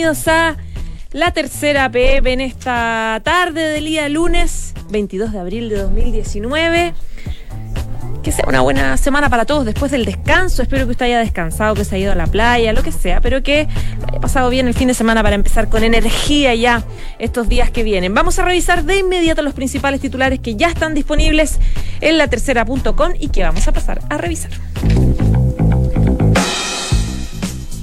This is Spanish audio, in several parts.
bienvenidos a la tercera PM en esta tarde del día lunes 22 de abril de 2019. Que sea una buena semana para todos después del descanso. Espero que usted haya descansado, que se haya ido a la playa, lo que sea, pero que haya pasado bien el fin de semana para empezar con energía ya estos días que vienen. Vamos a revisar de inmediato los principales titulares que ya están disponibles en la tercera.com y que vamos a pasar a revisar.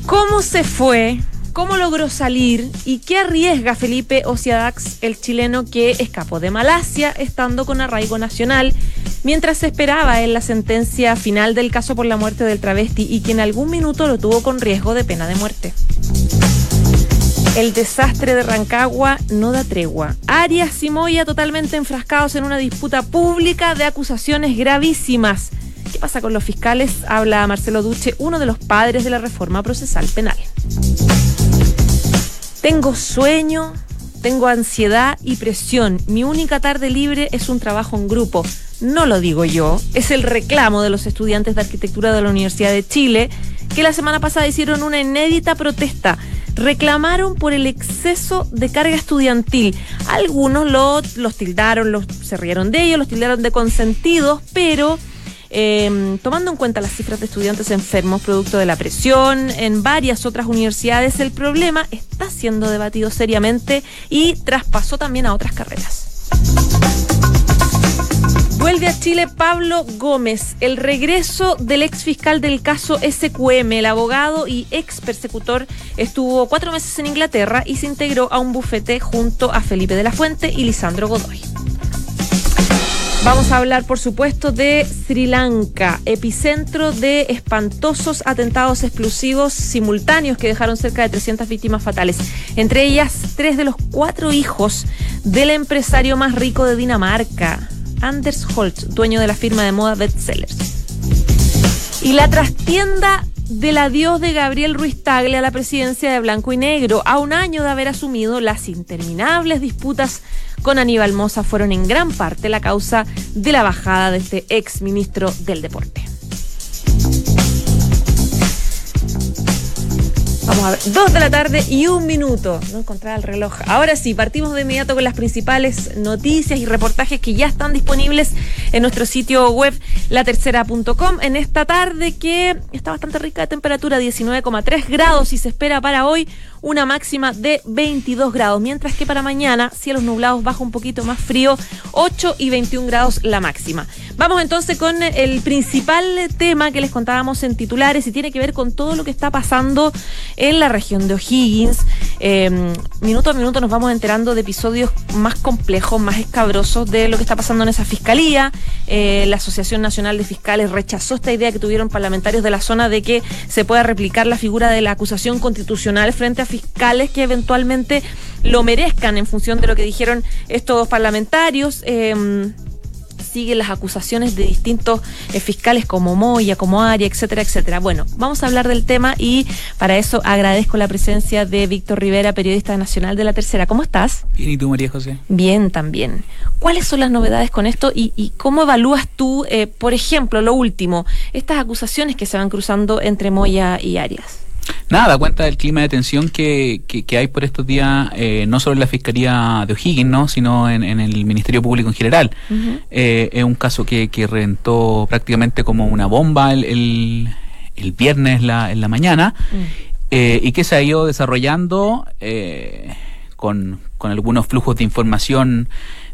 ¿Cómo se fue? ¿Cómo logró salir? ¿Y qué arriesga Felipe Ociadax, el chileno que escapó de Malasia estando con arraigo nacional, mientras se esperaba en la sentencia final del caso por la muerte del travesti y que en algún minuto lo tuvo con riesgo de pena de muerte? El desastre de Rancagua no da tregua. Arias y Moya totalmente enfrascados en una disputa pública de acusaciones gravísimas. ¿Qué pasa con los fiscales? Habla Marcelo Duche, uno de los padres de la reforma procesal penal. Tengo sueño, tengo ansiedad y presión. Mi única tarde libre es un trabajo en grupo. No lo digo yo, es el reclamo de los estudiantes de arquitectura de la Universidad de Chile, que la semana pasada hicieron una inédita protesta. Reclamaron por el exceso de carga estudiantil. Algunos los tildaron, los, se rieron de ellos, los tildaron de consentidos, pero eh, tomando en cuenta las cifras de estudiantes enfermos producto de la presión en varias otras universidades, el problema está siendo debatido seriamente y traspasó también a otras carreras. Vuelve a Chile Pablo Gómez, el regreso del ex fiscal del caso SQM, el abogado y ex persecutor, estuvo cuatro meses en Inglaterra y se integró a un bufete junto a Felipe de la Fuente y Lisandro Godoy. Vamos a hablar, por supuesto, de Sri Lanka, epicentro de espantosos atentados explosivos simultáneos que dejaron cerca de 300 víctimas fatales, entre ellas tres de los cuatro hijos del empresario más rico de Dinamarca, Anders Holt, dueño de la firma de moda Bestsellers. Y la trastienda del adiós de Gabriel Ruiz Tagle a la presidencia de Blanco y Negro, a un año de haber asumido las interminables disputas con Aníbal Moza fueron en gran parte la causa de la bajada de este ex ministro del Deporte. Vamos a ver, dos de la tarde y un minuto. No encontraba el reloj. Ahora sí, partimos de inmediato con las principales noticias y reportajes que ya están disponibles en nuestro sitio web latercera.com. En esta tarde que está bastante rica de temperatura, 19,3 grados y se espera para hoy una máxima de 22 grados, mientras que para mañana cielos nublados baja un poquito más frío, 8 y 21 grados la máxima. Vamos entonces con el principal tema que les contábamos en titulares y tiene que ver con todo lo que está pasando en la región de O'Higgins. Eh, minuto a minuto nos vamos enterando de episodios más complejos, más escabrosos de lo que está pasando en esa fiscalía. Eh, la Asociación Nacional de Fiscales rechazó esta idea que tuvieron parlamentarios de la zona de que se pueda replicar la figura de la acusación constitucional frente a fiscales que eventualmente lo merezcan en función de lo que dijeron estos parlamentarios. Eh, siguen las acusaciones de distintos eh, fiscales como Moya, como Aria, etcétera, etcétera. Bueno, vamos a hablar del tema y para eso agradezco la presencia de Víctor Rivera, periodista nacional de La Tercera. ¿Cómo estás? Bien, ¿y tú, María José? Bien, también. ¿Cuáles son las novedades con esto y, y cómo evalúas tú, eh, por ejemplo, lo último, estas acusaciones que se van cruzando entre Moya y Arias? Nada, cuenta del clima de tensión que, que, hay por estos días, eh, no solo en la Fiscalía de O'Higgins, ¿no? sino en, el Ministerio Público en general. eh, es un caso que, que reventó prácticamente como una bomba el, el, el viernes la, en la mañana eh, y que se ha ido desarrollando eh, con, con algunos flujos de información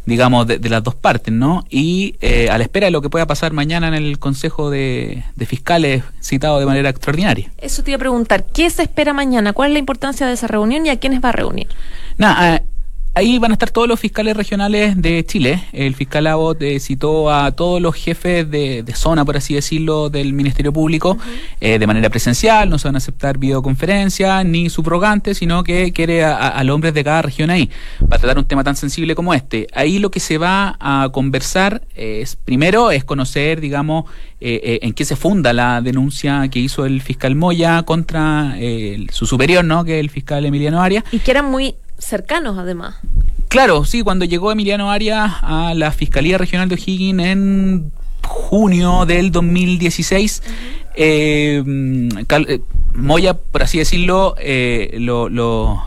digamos, de, de, las dos partes, ¿no? Y eh, a la espera de lo que pueda pasar mañana en el Consejo de, de, Fiscales citado de manera extraordinaria. Eso te iba a preguntar, ¿qué se espera mañana? ¿Cuál es la importancia de esa reunión y a quiénes va a reunir? Nada, eh, Ahí van a estar todos los fiscales regionales de Chile. El fiscal Abbott eh, citó a todos los jefes de, de, zona, por así decirlo, del Ministerio Público uh -huh. eh, de manera presencial. No se van a aceptar videoconferencias ni subrogantes, sino que quiere a, a, los hombres de cada región ahí para tratar un tema tan sensible como este. Ahí lo que se va a conversar es, primero, es conocer, digamos, eh, en qué se funda la denuncia que hizo el fiscal Moya contra eh, su superior, ¿no? Que es el fiscal Emiliano Arias. Y que eran muy cercanos además. Claro, sí, cuando llegó Emiliano Arias a la Fiscalía Regional de O'Higgins en junio del 2016, uh -huh. eh, Cal, eh, Moya, por así decirlo, eh, lo, lo,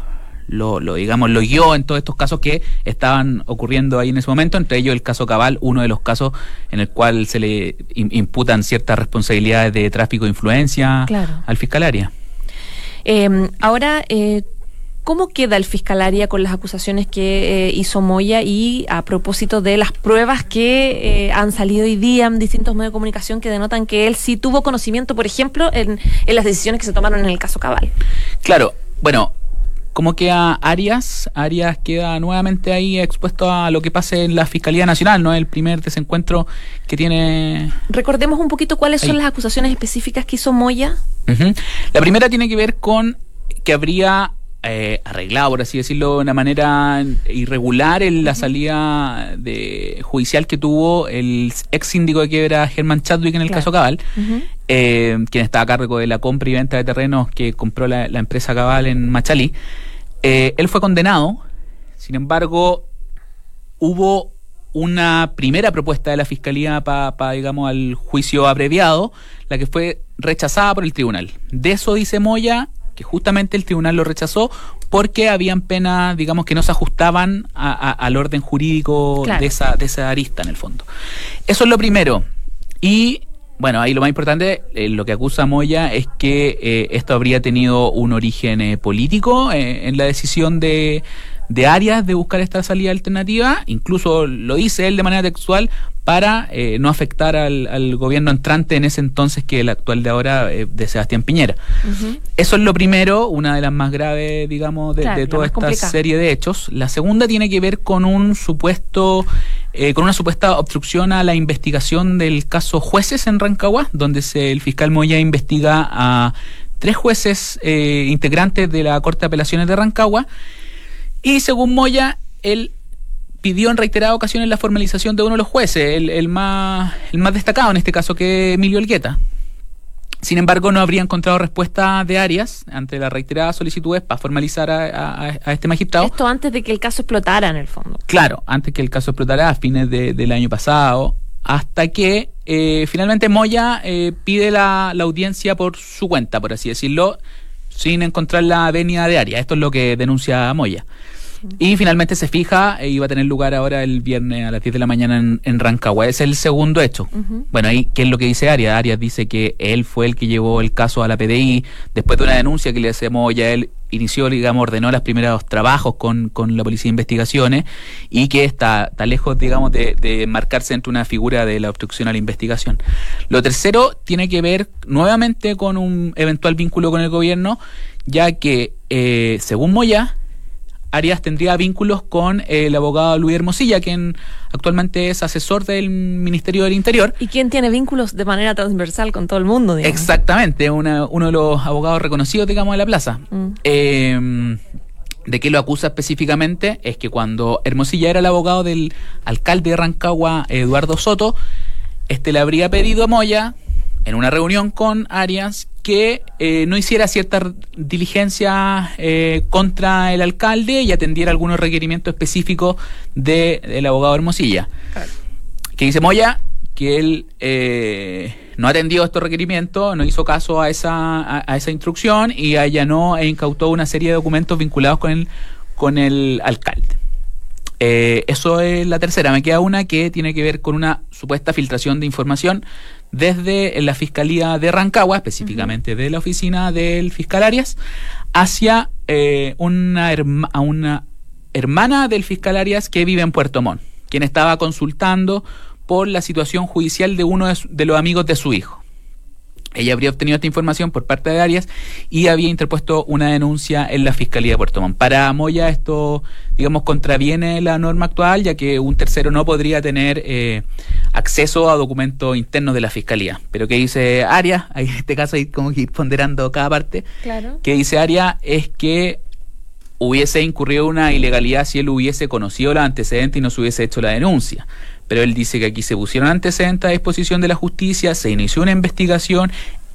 lo, lo, digamos, lo guió en todos estos casos que estaban ocurriendo ahí en ese momento, entre ellos el caso Cabal, uno de los casos en el cual se le imputan ciertas responsabilidades de tráfico de influencia al fiscalaria. Em, ahora, eh, ¿Cómo queda el Fiscalaria con las acusaciones que eh, hizo Moya y a propósito de las pruebas que eh, han salido hoy día en distintos medios de comunicación que denotan que él sí tuvo conocimiento, por ejemplo, en, en las decisiones que se tomaron en el caso Cabal? Claro, bueno, ¿Cómo queda Arias? Arias queda nuevamente ahí expuesto a lo que pase en la Fiscalía Nacional, ¿no? El primer desencuentro que tiene. Recordemos un poquito cuáles son las acusaciones específicas que hizo Moya. La primera tiene que ver con que habría eh, arreglado, por así decirlo, de una manera irregular en la salida de judicial que tuvo el ex síndico de quiebra Germán Chadwick en el caso Cabal, eh, quien estaba a cargo de la compra y venta de terrenos que compró la, empresa Cabal en Machalí. Eh, él fue condenado, sin embargo, hubo una primera propuesta de la fiscalía para, digamos, al juicio abreviado, la que fue rechazada por el tribunal. De eso dice Moya que justamente el tribunal lo rechazó porque habían penas, digamos, que no se ajustaban al orden jurídico de, esa, de esa arista en el fondo. Eso es lo primero. Y bueno, ahí lo más importante, eh, lo que acusa Moya es que eh, esto habría tenido un origen eh, político en la decisión de, de Arias de buscar esta salida alternativa, incluso lo dice él de manera textual, para eh, no afectar al, gobierno entrante en ese entonces que el actual de ahora eh, de Sebastián Piñera. Eso es lo primero, una de las más graves, digamos, de, toda esta serie de hechos. La segunda tiene que ver con un supuesto, eh, con una supuesta obstrucción a la investigación del caso jueces en Rancagua, donde se, el fiscal Moya investiga a tres jueces integrantes de la Corte de Apelaciones de Rancagua. Y según Moya, él pidió en reiteradas ocasiones la formalización de uno de los jueces, el, más, el más destacado en este caso, que Emilio Elgueta. Sin embargo, no habría encontrado respuesta de Arias ante la reiterada solicitudes para formalizar a, este magistrado. Esto antes de que el caso explotara, en el fondo. Claro, antes que el caso explotara a fines del año pasado, hasta que eh, finalmente Moya eh, pide la, la, audiencia por su cuenta, por así decirlo, sin encontrar la venia de Arias. Esto es lo que denuncia Moya. Y finalmente se fija y va a tener lugar ahora el viernes a las 10 de la mañana en, Rancagua. Es el segundo hecho. Bueno, ahí, ¿qué es lo que dice Arias? Arias dice que él fue el que llevó el caso a la PDI después de una denuncia que le hacemos ya él inició, digamos, ordenó los primeros trabajos con, con la Policía de Investigaciones y que está, está lejos, digamos, de, de, marcarse entre una figura de la obstrucción a la investigación. Lo tercero tiene que ver nuevamente con un eventual vínculo con el gobierno, ya que, eh, según Moya, Arias tendría vínculos con el abogado Luis Hermosilla, quien actualmente es asesor del Ministerio del Interior. Y quien tiene vínculos de manera transversal con todo el mundo, digamos. Exactamente, uno de los abogados reconocidos, digamos, de la plaza. Mm. Eh, ¿De qué lo acusa específicamente? Es que cuando Hermosilla era el abogado del alcalde de Rancagua, Eduardo Soto, este le habría pedido a Moya, en una reunión con Arias, que eh, no hiciera cierta diligencia eh, contra el alcalde y atendiera algunos requerimientos específicos del abogado Hermosilla. Que dice Moya que él eh, no atendió estos requerimientos, no hizo caso a esa, a, esa instrucción y allanó e incautó una serie de documentos vinculados con el, con el alcalde. eso es la tercera. Me queda una que tiene que ver con una supuesta filtración de información desde la Fiscalía de Rancagua, específicamente de la oficina del fiscal Arias, hacia eh, una, una hermana del fiscal Arias que vive en Puerto Montt, quien estaba consultando por la situación judicial de uno de los amigos de su hijo. Ella habría obtenido esta información por parte de Arias y había interpuesto una denuncia en la Fiscalía de Puerto Montt. Para Moya esto, digamos, contraviene la norma actual, ya que un tercero no podría tener eh, acceso a documentos internos de la Fiscalía. Pero ¿qué dice Arias? En este caso hay como que ir ponderando cada parte. Claro. Que dice Arias es que hubiese incurrido una ilegalidad si él hubiese conocido los antecedentes y no se hubiese hecho la denuncia pero él dice que aquí se pusieron antecedentes a disposición de la justicia, se inició una investigación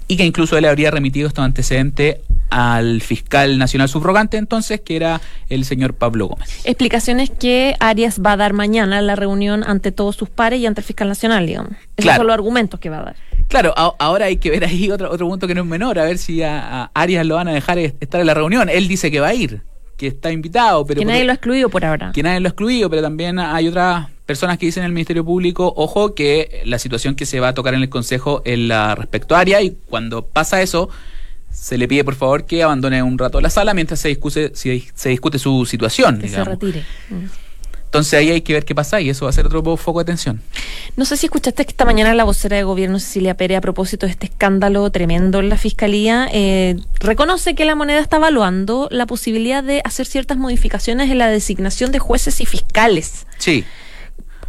y que incluso él habría remitido estos antecedentes al fiscal nacional subrogante entonces, que era el señor Pablo Gómez. Explicaciones que Arias va a dar mañana en la reunión ante todos sus pares y ante el fiscal nacional, digamos. Esos son los argumentos que va a dar. Claro, ahora hay que ver ahí otro, otro punto que no es menor, a ver si a, Arias lo van a dejar estar en la reunión. Él dice que va a ir que está invitado. Pero que nadie lo ha excluido por ahora. Que nadie lo ha excluido, pero también hay otras personas que dicen en el Ministerio Público, ojo, que la situación que se va a tocar en el Consejo es la respectuaria y cuando pasa eso, se le pide por favor que abandone un rato la sala mientras se discute, se discute su situación. Que se retire. Mm. Entonces ahí hay que ver qué pasa y eso va a ser otro foco de atención. No sé si escuchaste que esta mañana la vocera de gobierno Cecilia Pérez, a propósito de este escándalo tremendo en la fiscalía, eh, reconoce que la moneda está evaluando la posibilidad de hacer ciertas modificaciones en la designación de jueces y fiscales. Sí.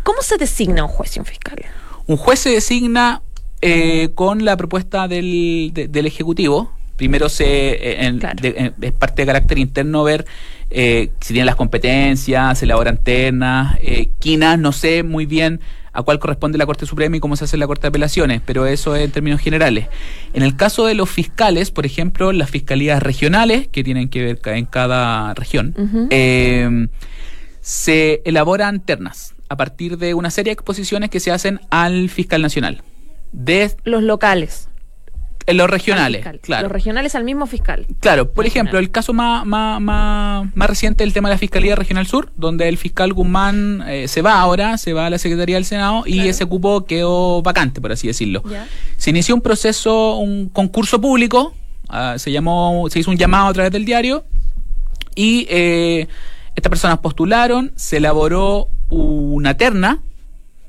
¿Cómo se designa un juez y un fiscal? Un juez se designa eh, con la propuesta del, del Ejecutivo primero se eh, eh, es parte de carácter interno ver eh, si tienen las competencias, se elaboran ternas, eh, quinas, no sé muy bien a cuál corresponde la Corte Suprema y cómo se hace la Corte de Apelaciones, pero eso es en términos generales. En el caso de los fiscales, por ejemplo, las fiscalías regionales, que tienen que ver en cada región, se elaboran ternas a partir de una serie de exposiciones que se hacen al fiscal nacional. De los locales. En los regionales, claro. Los regionales al mismo fiscal. Claro, por ejemplo, el caso más, más, más, más reciente el tema de la Fiscalía Regional Sur, donde el fiscal Guzmán eh, se va ahora, se va a la Secretaría del Senado y ese cupo quedó vacante, por así decirlo. Se inició un proceso, un concurso público, ah, se llamó, se hizo un llamado a través del diario y eh, estas personas postularon, se elaboró una terna,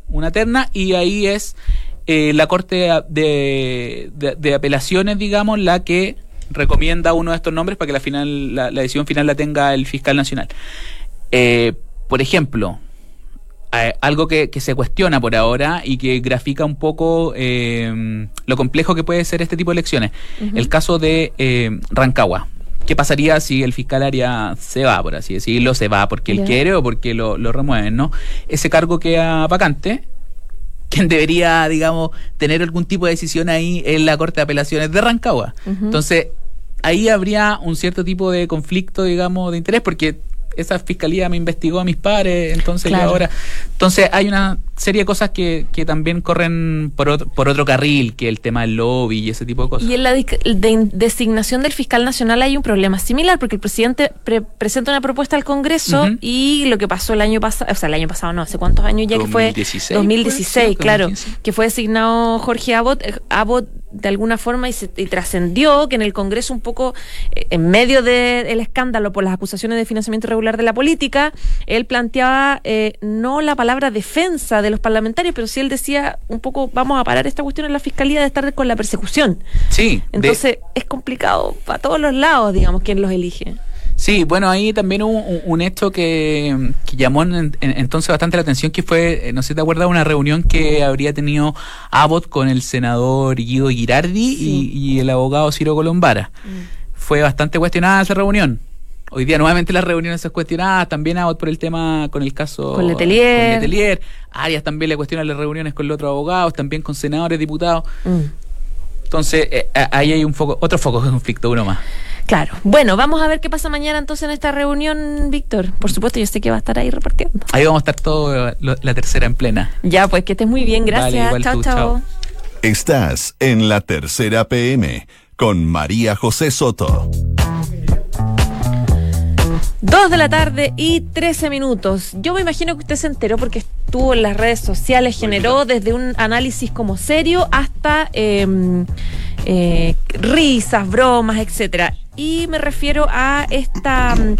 una terna y ahí es eh, la Corte de, de, Apelaciones, digamos, la que recomienda uno de estos nombres para que la, final, la, decisión final la tenga el fiscal nacional. Eh, por ejemplo, algo que, se cuestiona por ahora y que grafica un poco eh, lo complejo que puede ser este tipo de elecciones. El caso de Rancagua. ¿Qué pasaría si el fiscal área se va, por así decirlo? Se va porque él quiere o porque lo, lo remueven, ¿no? Ese cargo queda vacante quien debería, digamos, tener algún tipo de decisión ahí en la Corte de Apelaciones de Rancagua. Entonces, ahí habría un cierto tipo de conflicto, digamos, de interés, porque esa fiscalía me investigó a mis padres, entonces ahora. Entonces hay una serie de cosas que, que también corren por otro, por otro carril, que el tema del lobby y ese tipo de cosas. Y en la designación del fiscal nacional hay un problema similar, porque el presidente presenta una propuesta al Congreso y lo que pasó el año pasado, o sea, el año pasado no, hace cuántos años ya que fue 2016, claro, que fue designado Jorge Abbott, eh, Abbott de alguna forma y, y trascendió que en el Congreso un poco eh, en medio del escándalo por las acusaciones de financiamiento irregular de la política, él planteaba eh, no la palabra defensa de los parlamentarios, pero sí él decía un poco vamos a parar esta cuestión en la fiscalía de estar con la persecución. Sí. Entonces es complicado para todos los lados, digamos, quién los elige. Sí, bueno, ahí también hubo un, hecho que, llamó entonces bastante la atención, que fue, eh, no sé si te acuerdas, una reunión que habría tenido Abbott con el senador Guido Girardi y, el abogado Ciro Colombara. Mm. Fue bastante cuestionada esa reunión. Hoy día nuevamente las reuniones son cuestionadas, también Abbott por el tema con el caso con Letelier. Con Letelier. Arias también le cuestiona las reuniones con los otros abogados, también con senadores, diputados. Mm. Entonces, eh, ahí hay un foco, otro foco de conflicto, uno más. Claro. Bueno, vamos a ver qué pasa mañana entonces en esta reunión, Víctor. Por supuesto, yo sé que va a estar ahí repartiendo. Ahí vamos a estar todo la tercera en plena. Ya, pues que estés muy bien. Gracias. chao, chao. Estás en la tercera PM con María José Soto. Dos de la tarde y trece minutos. Yo me imagino que usted se enteró porque estuvo en las redes sociales, generó desde un análisis como serio hasta em, eh, risas, bromas, etcétera y me refiero a esta mm,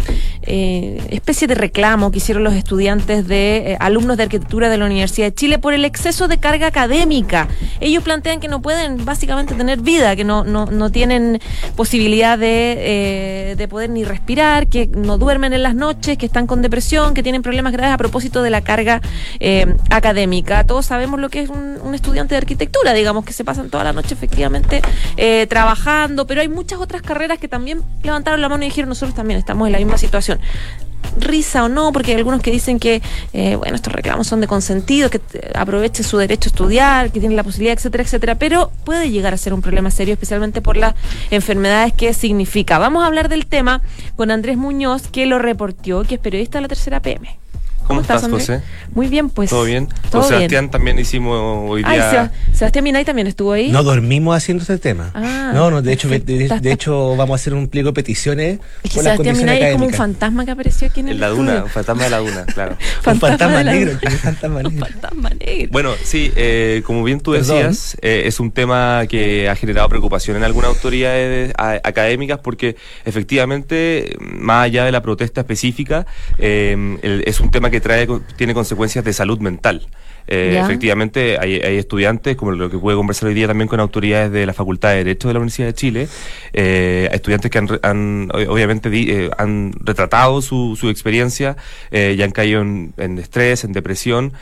eh, especie de reclamo que hicieron los estudiantes de eh, alumnos de arquitectura de la Universidad de Chile por el exceso de carga académica. Ellos plantean que no pueden básicamente tener vida, que no, no, no tienen posibilidad de, eh, de poder ni respirar, que no duermen en las noches, que están con depresión, que tienen problemas graves a propósito de la carga académica. Todos sabemos lo que es un, un, estudiante de arquitectura, digamos, que se pasan toda la noche efectivamente trabajando, pero hay muchas otras carreras que también levantaron la mano y dijeron, nosotros también estamos en la misma risa o no, porque hay algunos que dicen que, eh, bueno, estos reclamos son de consentido, que aproveche su derecho a estudiar, que tiene la posibilidad, etcétera, etcétera, pero puede llegar a ser un problema serio, especialmente por las enfermedades que significa. Vamos a hablar del tema con Andrés Muñoz, que lo reportó, que es periodista de la tercera PM. ¿Cómo, estás? José? Muy bien, pues. ¿Todo bien? ¿Todo Sebastián bien? también hicimos hoy Ay, día... Seba- Sebastián Minay también estuvo ahí. No dormimos haciendo este tema. Ah, no, no, de hecho, de, de- estás- de hecho vamos a hacer un pliego de peticiones es que Sebastián Minay es como un fantasma que apareció aquí en el En la duna, estudio. un fantasma de la duna, claro. Un fantasma la negro, duna. que es fantasma Un negro. fantasma negro. Bueno, sí, eh, como bien tú Perdón. decías, eh, es un tema que ha generado preocupación en algunas autoridades a- académicas porque efectivamente, más allá de la protesta específica, eh, el- es un tema que trae con- tiene consecuencias de salud mental. Eh, efectivamente, hay, hay estudiantes, como lo que pude conversar hoy día también con autoridades de la Facultad de Derecho de la Universidad de Chile, eh, estudiantes que han, han, obviamente di- eh, han retratado su, su experiencia eh, y han caído en, en estrés, en depresión,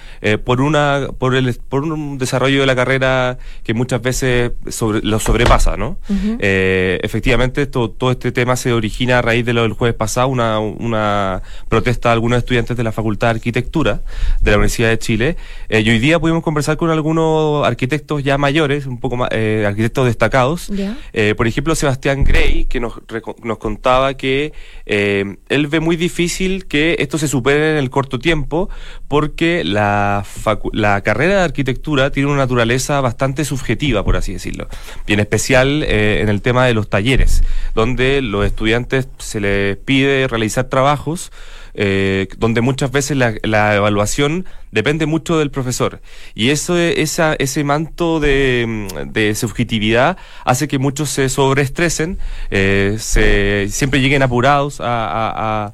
por una por el por un desarrollo de la carrera que muchas veces sobre, lo sobrepasa, ¿no? Efectivamente, to- todo este tema se origina a raíz de lo del jueves pasado, una, una protesta de algunos estudiantes de la Facultad de Arquitectura de la Universidad de Chile. Eh, y hoy día pudimos conversar con algunos arquitectos ya mayores, un poco más, eh, arquitectos destacados. Eh, por ejemplo, Sebastián Gray, que nos, nos contaba que él ve muy difícil que esto se supere en el corto tiempo, porque la, facu- la carrera de arquitectura tiene una naturaleza bastante subjetiva, por así decirlo. Y en especial eh, en el tema de los talleres, donde los estudiantes se les pide realizar trabajos eh, donde muchas veces la, la evaluación depende mucho del profesor. Y eso, esa, ese manto de, mm, de subjetividad hace que muchos se sobreestresen, eh, se, siempre lleguen apurados a, a- a-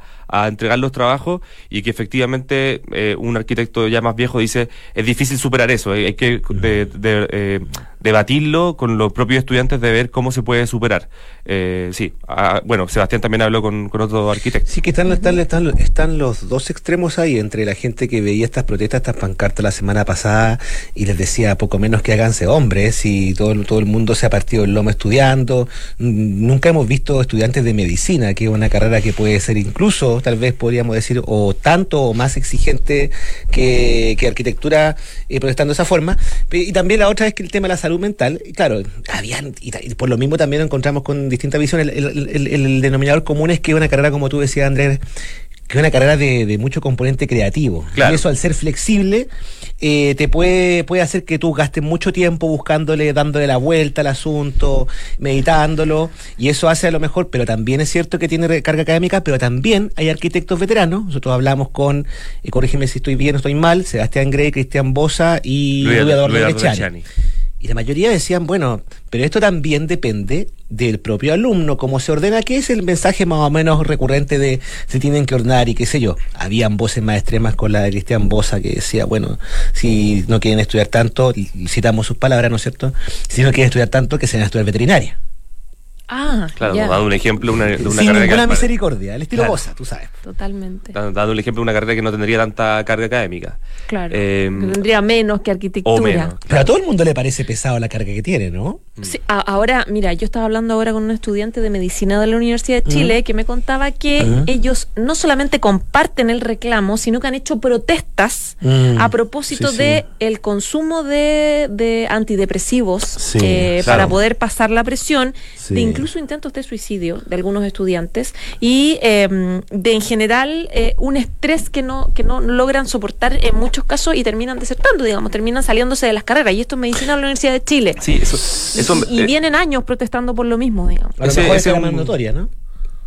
entregar los trabajos y que efectivamente eh, un arquitecto ya más viejo dice es difícil superar eso, hay que eh, debatirlo con los propios estudiantes de ver cómo se puede superar. Eh, sí, ah, bueno, Sebastián también habló con, con otro arquitecto. Sí, que están, están, están, están los dos extremos ahí, entre la gente que veía estas protestas, estas pancartas la semana pasada y les decía poco menos que háganse hombres y todo, todo el mundo se ha partido el lomo estudiando. Nunca hemos visto estudiantes de medicina, que es una carrera que puede ser incluso, tal vez podríamos decir, o tanto o más exigente que, que arquitectura eh, protestando de esa forma. Y también la otra es que el tema de la salud mental, y claro, habían, y, y por lo mismo también encontramos con distintas visiones. El, el- el- el denominador común es que una carrera, como tú decías, Andrés, que es una carrera de, de mucho componente creativo. Claro. Y eso al ser flexible eh, te puede, puede hacer que tú gastes mucho tiempo buscándole, dándole la vuelta al asunto, meditándolo, y eso hace a lo mejor, pero también es cierto que tiene carga académica, pero también hay arquitectos veteranos. Nosotros hablamos con, eh, corrígeme si estoy bien o estoy mal, Sebastián Grey, Cristian Bosa y Luis- Luis Eduardo Y la mayoría decían, bueno, pero esto también depende del propio alumno, cómo se ordena, que es el mensaje más o menos recurrente de se tienen que ordenar y qué sé yo. Habían voces más extremas con la de Cristian Bosa que decía, bueno, si no quieren estudiar tanto, citamos sus palabras, ¿no es cierto? Si no quieren estudiar tanto, que se van a estudiar veterinaria. Ah, Claro, ya. dando un ejemplo una, de una Sin carrera ninguna misericordia, el estilo Claro. Bosa, tú sabes. Totalmente. dando dando un ejemplo de una carrera que no tendría tanta carga académica. Claro. Eh, que tendría menos que arquitectura. o menos. Pero a todo el mundo le parece pesado la carga que tiene, ¿no? Sí, a- ahora, mira, yo estaba hablando ahora con un estudiante de medicina de la Universidad de Chile que me contaba que ellos no solamente comparten el reclamo, sino que han hecho protestas Mm, a propósito sí, sí. de el consumo de, de antidepresivos Sí, eh, claro. para poder pasar la presión, Sí. de incluso intentos de suicidio de algunos estudiantes y eh, de en general eh, un estrés que no que no logran soportar en muchos casos y terminan desertando, digamos, terminan saliéndose de las carreras y esto es medicina de la Universidad de Chile. Sí, eso. eso y eh, vienen años protestando por lo mismo, digamos. A lo Ese- mejor es un- más notoria, ¿no?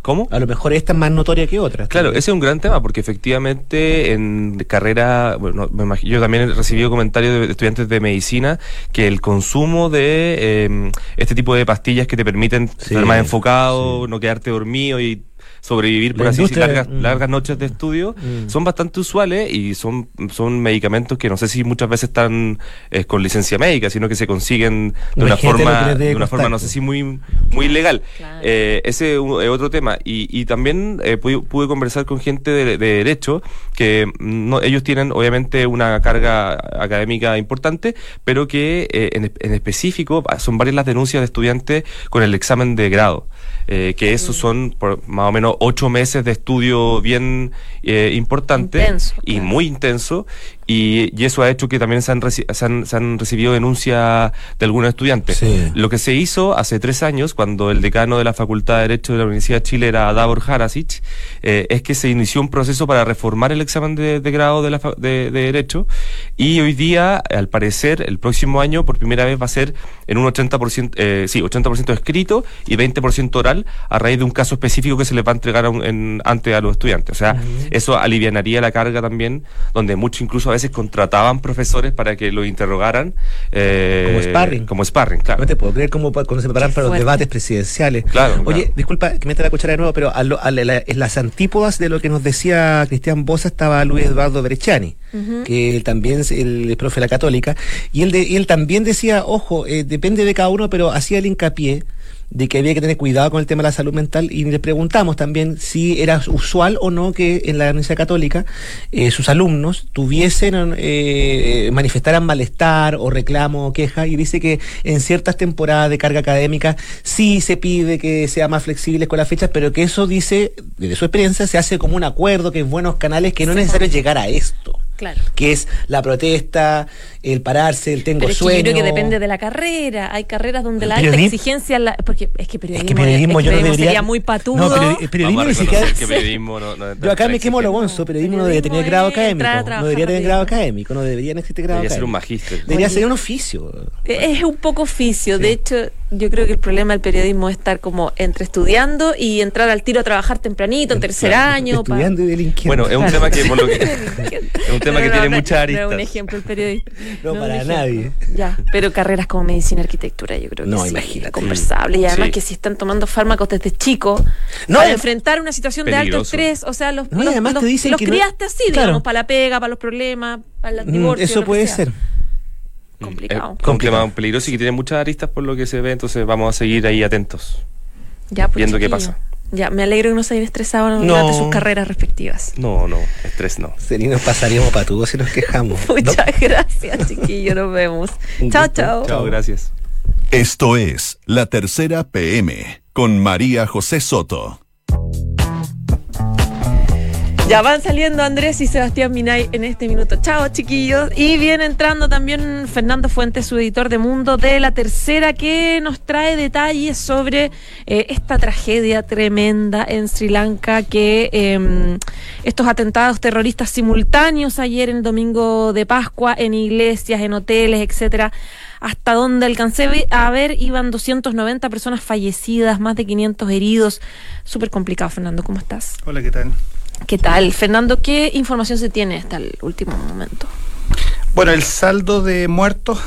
¿Cómo? A lo mejor esta es más notoria que otra. Claro, ese es un gran tema porque efectivamente en carrera, bueno, me imagino- yo también he recibido comentarios de estudiantes de medicina que el consumo de eh, este tipo de pastillas que te permiten Sí, estar más enfocado, no quedarte dormido y sobrevivir por La así decir largas, mm. largas noches de estudio Mm. son bastante usuales y son, son medicamentos que no sé si muchas veces están eh, con licencia médica, sino que se consiguen de una forma, de una forma no sé si muy, muy legal. Claro. Eh, ese es otro tema. Y, y también eh, pude, pude conversar con gente de, de derecho que mm, no, ellos tienen obviamente una carga académica importante, pero que eh, en, en específico ah, son varias las denuncias de estudiantes con el examen de grado. eh, que esos son por más o menos ocho meses de estudio bien eh, importante Intenso, y claro. muy intenso y, y eso ha hecho que también se han, reci- se han, se han recibido denuncias de algunos estudiantes. Sí. Lo que se hizo hace tres años, cuando el decano de la Facultad de Derecho de la Universidad de Chile era Davor Harasic, eh, es que se inició un proceso para reformar el examen de, de grado de, la de, de Derecho y hoy día, al parecer, el próximo año por primera vez va a ser en un 80%, eh, sí, 80% escrito y 20% oral a raíz de un caso específico que se les va a entregar a un- en- ante a los estudiantes. O sea, eso alivianaría la carga también, donde muchos incluso a veces contrataban profesores para que los interrogaran. eh, Como sparring. Como sparring, claro. No te puedo creer cómo cuando se preparan para los debates presidenciales. Claro, Oye, claro. disculpa que meta la cuchara de nuevo, pero a lo- a la- en las antípodas de lo que nos decía Cristian Bosa estaba Luis Eduardo Berechani, que él también es el, el profe de la Católica, y él, de- y él también decía, ojo, eh, depende de cada uno, pero hacía el hincapié de que había que tener cuidado con el tema de la salud mental y le preguntamos también si era usual o no que en la Universidad Católica eh, sus alumnos tuviesen eh, manifestaran malestar o reclamo o queja y dice que en ciertas temporadas de carga académica sí se pide que sea más flexibles con las fechas, pero que eso dice, desde su experiencia, se hace como un acuerdo, que es buenos canales, que no es necesario llegar a esto. Claro. Que es la protesta, el pararse, el tengo Pero es que sueño. yo creo que depende de la carrera. Hay carreras donde la Periodismo- alta exigencia, la- porque es que periodismo, Es que periodismo es que yo no periodismo debería. sería muy patudo. No, pero el periodismo ni siquiera. que periodismo no- no Yo acá me quemo lo bonzo, periodismo no debería tener grado Periodismo académico. No debería tener grado académico, no deberían existir grado Debería ser un magíster. Debería Oye. ser un oficio. Es un poco oficio. De hecho, yo creo que el problema del periodismo es estar como entre estudiando y entrar al tiro a trabajar tempranito, en tercer Claro, año. pa- Estudiando y delinquiendo. Bueno, es un Claro. tema que por lo que es un tema No, que no, tiene no, muchas No es un ejemplo el periodista. No, para nadie. Ya, pero carreras como medicina y arquitectura, yo creo que No, sí, imagínate. conversable. Y además Sí. que si están tomando fármacos desde chico No, para enfrentar una situación de alto estrés, o sea, los, los, además te los- dicen los que no- criaste así, Claro. digamos, para la pega, para los problemas, para el Mm, divorcio. Eso puede ser. Complicado. Es Complicado. peligroso y que tiene muchas aristas por lo que se ve, entonces vamos a seguir ahí atentos. Ya, pues, viendo qué pasa. Ya, me alegro que no se hayan estresado No. durante sus carreras respectivas. No, no, estrés no. Sería nos pasaríamos patudos si nos quejamos. Muchas gracias, chiquillo. Nos vemos. Chao, chao. Chao, gracias. Esto es La Tercera PM con María José Soto. Ya van saliendo Andrés y Sebastián Minay en este minuto. Chao, chiquillos. Y viene entrando también Fernando Fuentes, su editor de Mundo de la Tercera, que nos trae detalles sobre eh, esta tragedia tremenda en Sri Lanka, que eh, estos atentados terroristas simultáneos ayer en el domingo de Pascua en iglesias, en hoteles, etcétera. Hasta donde alcancé a ver, iban 290 personas fallecidas, más de 500 heridos. Súper complicado, Fernando. ¿Cómo estás? Hola, ¿qué tal? ¿Qué tal? Fernando, ¿qué información se tiene hasta el último momento? Bueno, el saldo de muertos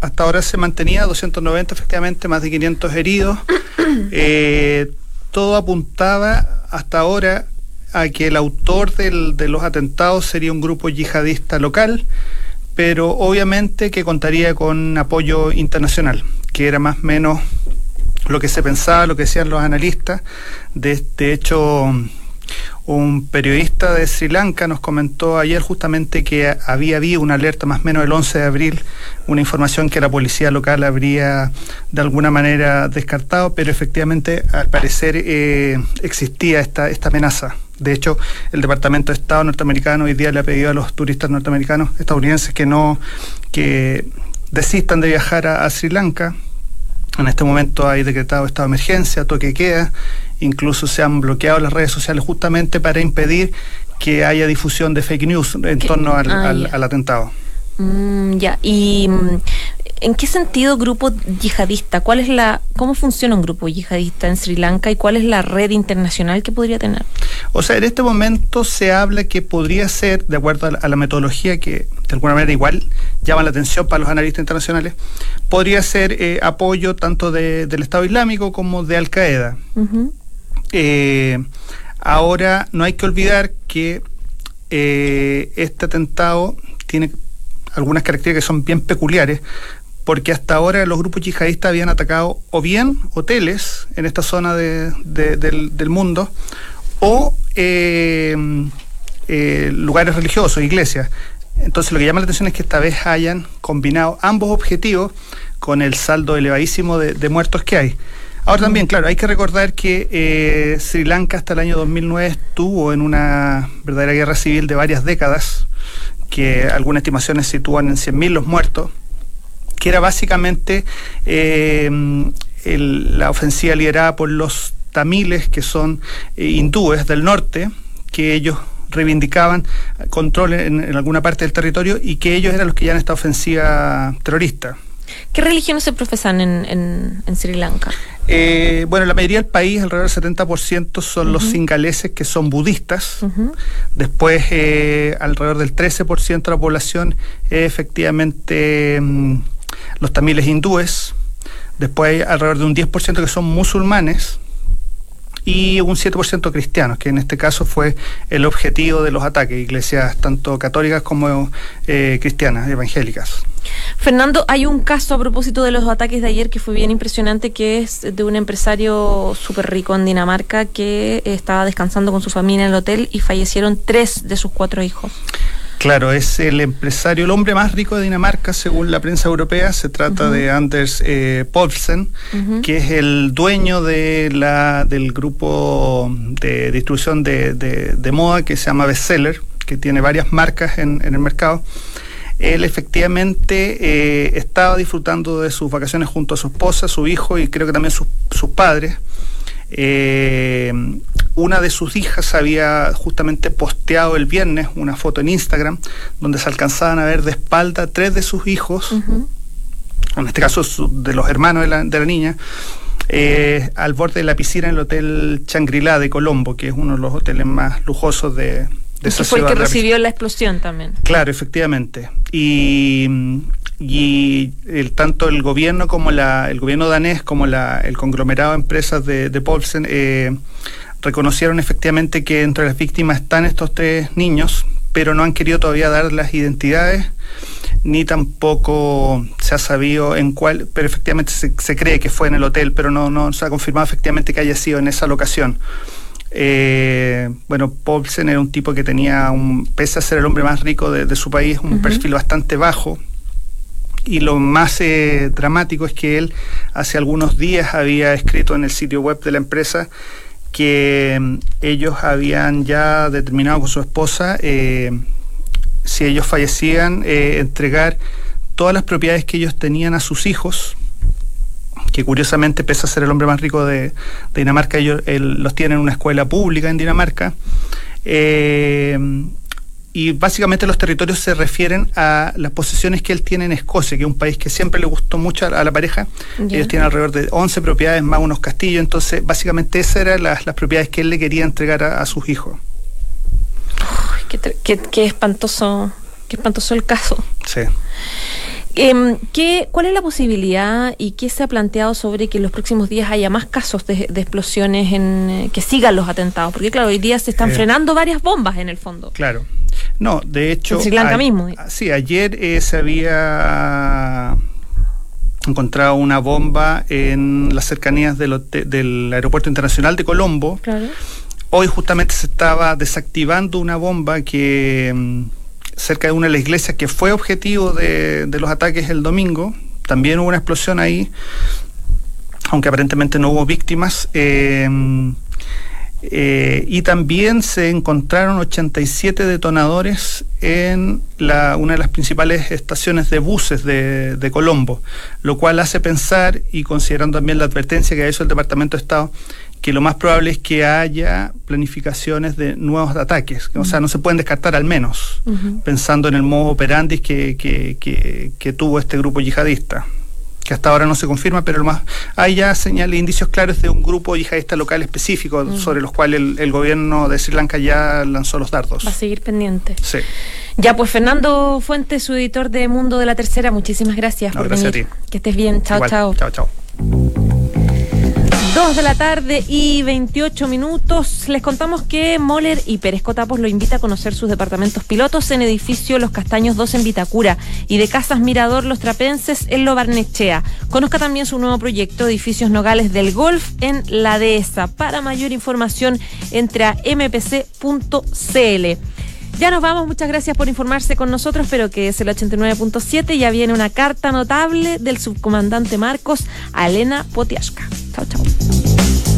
hasta ahora se mantenía, 290 efectivamente, más de 500 heridos. Eh, todo apuntaba hasta ahora a que el autor del- de los atentados sería un grupo yihadista local, pero obviamente que contaría con apoyo internacional, que era más o menos lo que se pensaba, lo que decían los analistas. De, de hecho, un periodista de Sri Lanka nos comentó ayer justamente que había habido una alerta más o menos el 11 de abril, una información que la policía local habría de alguna manera descartado, pero efectivamente al parecer eh, existía esta, esta amenaza. De hecho, el Departamento de Estado norteamericano hoy día le ha pedido a los turistas norteamericanos, estadounidenses, que no, que desistan de viajar a, a Sri Lanka, en este momento hay decretado estado de emergencia, toque queda, incluso se han bloqueado las redes sociales justamente para impedir que haya difusión de fake news en ¿Qué? torno al, Ah, al- ya. al atentado. Mm, ya, y mm, ¿en qué sentido grupo yihadista? ¿Cuál es la, cómo funciona un grupo yihadista en Sri Lanka y cuál es la red internacional que podría tener? O sea, en este momento se habla que podría ser, de acuerdo a la, a la metodología que de alguna manera igual llama la atención para los analistas internacionales, podría ser eh, apoyo tanto de- del Estado Islámico como de Al Qaeda. Ujú. Eh, ahora, no hay que olvidar que eh, este atentado tiene algunas características que son bien peculiares, porque hasta ahora los grupos yihadistas habían atacado o bien hoteles en esta zona de- de- del, mundo, o eh, eh, lugares religiosos, iglesias. Entonces lo que llama la atención es que esta vez hayan combinado ambos objetivos con el saldo elevadísimo de muertos que hay. Ahora también, claro, hay que recordar que eh, Sri Lanka hasta el año 2009 estuvo en una verdadera guerra civil de varias décadas que algunas estimaciones sitúan en 100.000 los muertos, que era básicamente eh, la ofensiva liderada por los tamiles, que son eh, hindúes del norte, que ellos reivindicaban control en, en alguna parte del territorio y que ellos eran los que llevan esta ofensiva terrorista. ¿Qué religiones se profesan en, en- en Sri Lanka? Eh, bueno, la mayoría del país, alrededor del 70%, son los singaleses que son budistas. Después, eh, alrededor del 13% de la población es efectivamente mm, los tamiles hindúes. Después hay alrededor de un 10% que son musulmanes y un 7% cristianos, que en este caso fue el objetivo de los ataques, iglesias tanto católicas como eh, cristianas, evangélicas. Fernando, hay un caso a propósito de los ataques de ayer que fue bien impresionante, que es de un empresario súper rico en Dinamarca que estaba descansando con su familia en el hotel y fallecieron tres de sus cuatro hijos. Claro, es el empresario, el hombre más rico de Dinamarca, según la prensa europea. Se trata de Anders eh, Poulsen, que es el dueño de la, del grupo de distribución de, de- de moda que se llama Bestseller, que tiene varias marcas en, en el mercado. Él efectivamente eh, estaba disfrutando de sus vacaciones junto a su esposa, su hijo y creo que también sus, sus padres. Eh, una de sus hijas había justamente posteado el viernes una foto en Instagram donde se alcanzaban a ver de espalda tres de sus hijos, Ujú. en este caso su- de los hermanos de la, de la niña, eh, al borde de la piscina en el Hotel Shangri-La de Colombo, que es uno de los hoteles más lujosos de, de esa fue el que recibió la explosión también. Claro, efectivamente. Y, y el, tanto el gobierno como la, el gobierno danés como la, el conglomerado de empresas de, de Paulsen eh, reconocieron efectivamente que entre las víctimas están estos tres niños, pero no han querido todavía dar las identidades ni tampoco se ha sabido en cuál, pero efectivamente se, se cree que fue en el hotel, pero no, no se ha confirmado efectivamente que haya sido en esa locación. Eh, bueno, Paulsen era un tipo que tenía, un, pese a ser el hombre más rico de, de su país, un perfil bastante bajo. Y lo más eh, dramático es que él hace algunos días había escrito en el sitio web de la empresa que mm, ellos habían ya determinado con su esposa eh, si ellos fallecían eh, entregar todas las propiedades que ellos tenían a sus hijos que curiosamente pese a ser el hombre más rico de, Dinamarca ellos él- los tienen en una escuela pública en Dinamarca eh, y básicamente los territorios se refieren a las posesiones que él tiene en Escocia, que es un país que siempre le gustó mucho a, la pareja. Ya. Ellos tienen alrededor de 11 propiedades más unos castillos, entonces básicamente esas eran las, las propiedades que él le quería entregar a, a sus hijos. Uy, qué, qué- qué espantoso, qué espantoso el caso. Sí. Em, ¿qué, ¿Cuál es la posibilidad y qué se ha planteado sobre que en los próximos días haya más casos de, de explosiones en eh, que sigan los atentados? Porque claro, hoy día se están Eh. frenando varias bombas en el fondo. Claro. No, de hecho. En Sri Lanka a- mismo. Sí, ayer eh, se había encontrado una bomba en las cercanías del, del aeropuerto internacional de Colombo. Claro. Hoy justamente se estaba desactivando una bomba que mm, cerca de una de las iglesias que fue objetivo de, de los ataques el domingo. También hubo una explosión ahí, aunque aparentemente no hubo víctimas. Eh, eh, y también se encontraron 87 detonadores en la, una de las principales estaciones de buses de, de Colombo, lo cual hace pensar, y considerando también la advertencia que ha hecho el Departamento de Estado, que lo más probable es que haya planificaciones de nuevos ataques. O sea, no se pueden descartar al menos, pensando en el modo operandi que, que, que, que tuvo este grupo yihadista que hasta ahora no se confirma, pero lo más hay ya señales, indicios claros de un grupo yihadista local específico sobre los cuales el, el gobierno de Sri Lanka ya lanzó los dardos. Va a seguir pendiente. Sí. Ya, pues Fernando Fuentes, su editor de Mundo de la Tercera, muchísimas gracias No, por gracias a venir. ti. Que estés bien. Chao, Igual. chao. Chao, chao. Dos de la tarde y 28 minutos. Les contamos que Moller y Pérez Cotapos lo invita a conocer sus departamentos pilotos en edificio Los Castaños 2 en Vitacura y de Casas Mirador Los Trapenses en Lo Barnechea. Conozca también su nuevo proyecto Edificios Nogales del Golf en La Dehesa. Para mayor información, entre a mpc.cl. Ya nos vamos, muchas gracias por informarse con nosotros, pero que es el 89.7. Ya viene una carta notable del subcomandante Marcos a Elena Potiashka. Chao, chao.